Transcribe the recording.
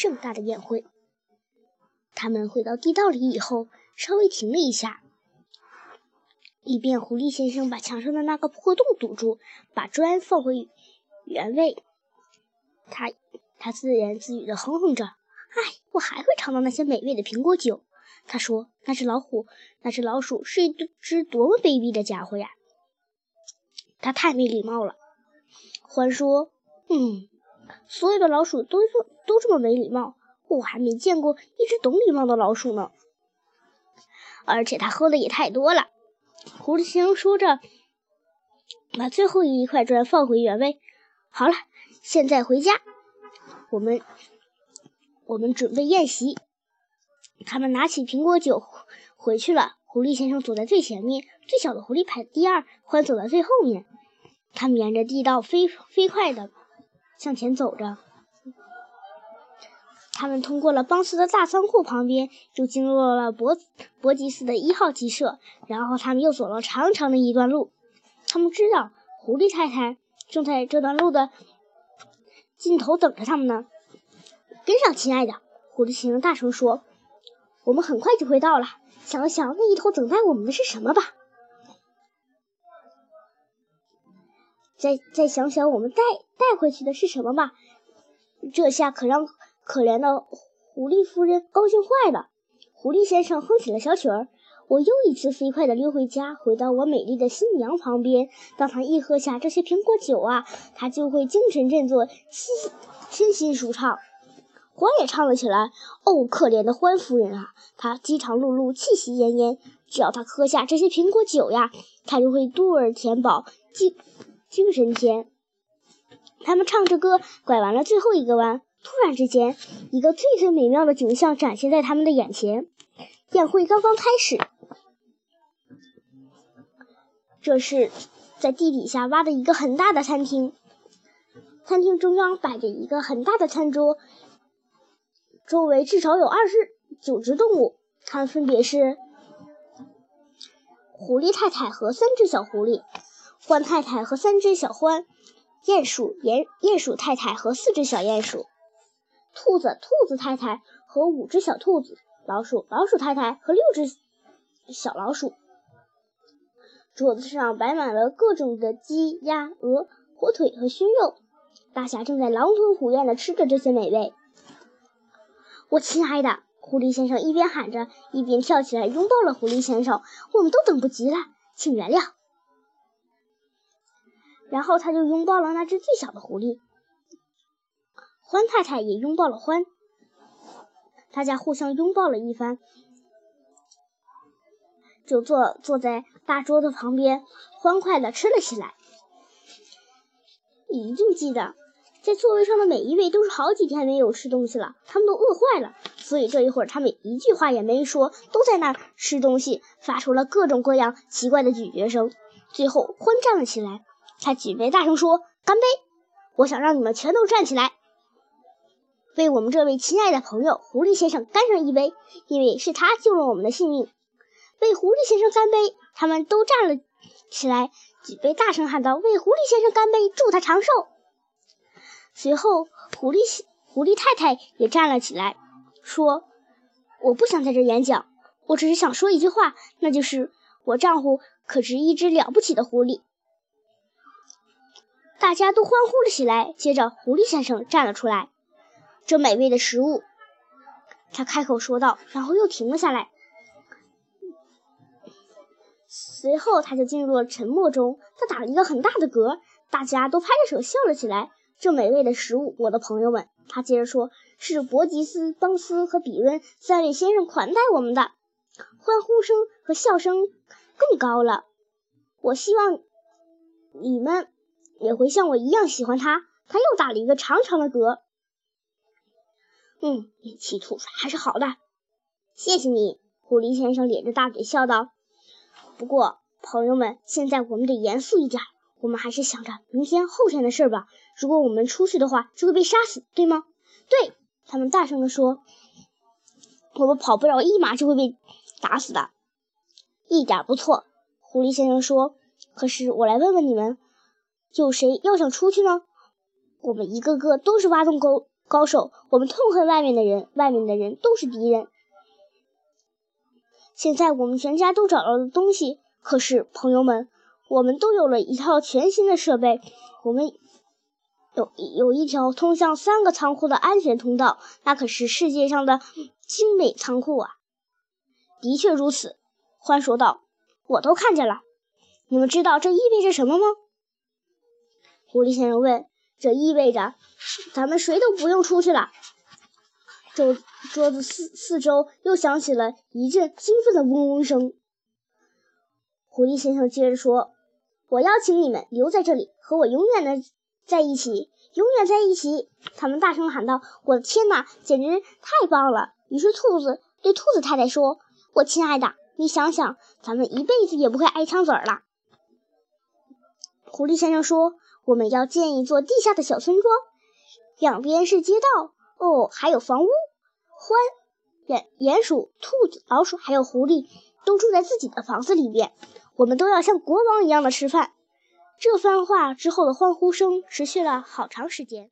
盛大的宴会。他们回到地道里以后，稍微停了一下，以便狐狸先生把墙上的那个破洞堵住，把砖放回原位。他他自言自语地哼哼着：“哎，我还会尝到那些美味的苹果酒。”他说：“那只老虎，那只老鼠是一只多么卑鄙的家伙呀！他太没礼貌了。”獾说：“嗯，所有的老鼠都都这么没礼貌，我还没见过一只懂礼貌的老鼠呢。而且它喝的也太多了。”狐狸先生说着，把最后一块砖放回原位。好了，现在回家，我们我们准备宴席。他们拿起苹果酒回去了。狐狸先生走在最前面，最小的狐狸排第二，獾走在最后面。他们沿着地道飞飞快的向前走着。他们通过了邦斯的大仓库旁边，就经过了博博吉斯的一号鸡舍，然后他们又走了长长的一段路。他们知道狐狸太太正在这段路的尽头等着他们呢。跟上，亲爱的，狐狸先生大声说。我们很快就会到了。想想那一头等待我们的是什么吧。再再想想我们带带回去的是什么吧。这下可让可怜的狐狸夫人高兴坏了。狐狸先生哼起了小曲儿。我又一次飞快地溜回家，回到我美丽的新娘旁边。当他一喝下这些苹果酒啊，他就会精神振作，心身心舒畅。獾也唱了起来。哦，可怜的獾夫人啊，她饥肠辘辘，气息奄奄。只要她喝下这些苹果酒呀，她就会肚儿填饱，精精神天。他们唱着歌，拐完了最后一个弯。突然之间，一个最最美妙的景象展现在他们的眼前。宴会刚刚开始，这是在地底下挖的一个很大的餐厅。餐厅中央摆着一个很大的餐桌。周围至少有二十九只动物，它们分别是狐狸太太和三只小狐狸，獾太太和三只小獾，鼹鼠鼹鼹鼠太太和四只小鼹鼠，兔子兔子太太和五只小兔子，老鼠老鼠太太和六只小老鼠。桌子上摆满了各种的鸡、鸭、鹅、火腿和熏肉，大侠正在狼吞虎咽地吃着这些美味。我亲爱的狐狸先生一边喊着，一边跳起来拥抱了狐狸先生。我们都等不及了，请原谅。然后他就拥抱了那只最小的狐狸。欢太太也拥抱了欢，大家互相拥抱了一番，就坐坐在大桌子旁边，欢快地吃了起来。你一定记得。在座位上的每一位都是好几天没有吃东西了，他们都饿坏了，所以这一会儿他们一句话也没说，都在那儿吃东西，发出了各种各样奇怪的咀嚼声。最后，欢站了起来，他举杯大声说：“干杯！我想让你们全都站起来，为我们这位亲爱的朋友狐狸先生干上一杯，因为是他救了我们的性命。为狐狸先生干杯！”他们都站了起来，举杯大声喊道：“为狐狸先生干杯，祝他长寿！”随后，狐狸狐狸太太也站了起来，说：“我不想在这演讲，我只是想说一句话，那就是我丈夫可是一只了不起的狐狸。”大家都欢呼了起来。接着，狐狸先生站了出来：“这美味的食物。”他开口说道，然后又停了下来。随后，他就进入了沉默中。他打了一个很大的嗝，大家都拍着手笑了起来。这美味的食物，我的朋友们，他接着说，是伯吉斯、邦斯和比伦三位先生款待我们的。欢呼声和笑声更高了。我希望你们也会像我一样喜欢他。他又打了一个长长的嗝。嗯，运气吐出来还是好的。谢谢你，狐狸先生咧着大嘴笑道。不过，朋友们，现在我们得严肃一点。我们还是想着明天、后天的事吧。如果我们出去的话，就会被杀死，对吗？对他们大声地说：“我们跑不了一码就会被打死的。”一点不错，狐狸先生说。可是我来问问你们，有谁要想出去呢？我们一个个都是挖洞沟高手，我们痛恨外面的人，外面的人都是敌人。现在我们全家都找到了东西，可是朋友们，我们都有了一套全新的设备。我们有有一条通向三个仓库的安全通道，那可是世界上的精美仓库啊！的确如此，欢说道：“我都看见了。你们知道这意味着什么吗？”狐狸先生问：“这意味着咱们谁都不用出去了。”桌桌子四四周又响起了一阵兴奋的嗡嗡声。狐狸先生接着说：“我邀请你们留在这里，和我永远的在一起，永远在一起！”他们大声喊道：“我的天哪，简直太棒了！”于是兔子对兔子太太说：“我亲爱的，你想想，咱们一辈子也不会挨枪子儿了。”狐狸先生说：“我们要建一座地下的小村庄，两边是街道，哦，还有房屋。”獾、鼹、鼹鼠、兔子、老鼠，还有狐狸，都住在自己的房子里面。我们都要像国王一样的吃饭。这番话之后的欢呼声持续了好长时间。